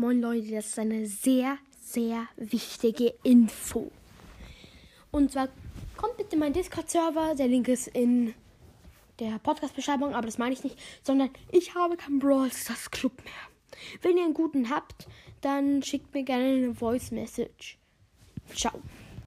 Moin Leute, das ist eine sehr, sehr wichtige Info. Und zwar kommt bitte mein Discord-Server. Der Link ist in der Podcast-Beschreibung, aber das meine ich nicht, sondern ich habe keinen Brawl Stars Club mehr. Wenn ihr einen guten habt, dann schickt mir gerne eine Voice Message. Ciao.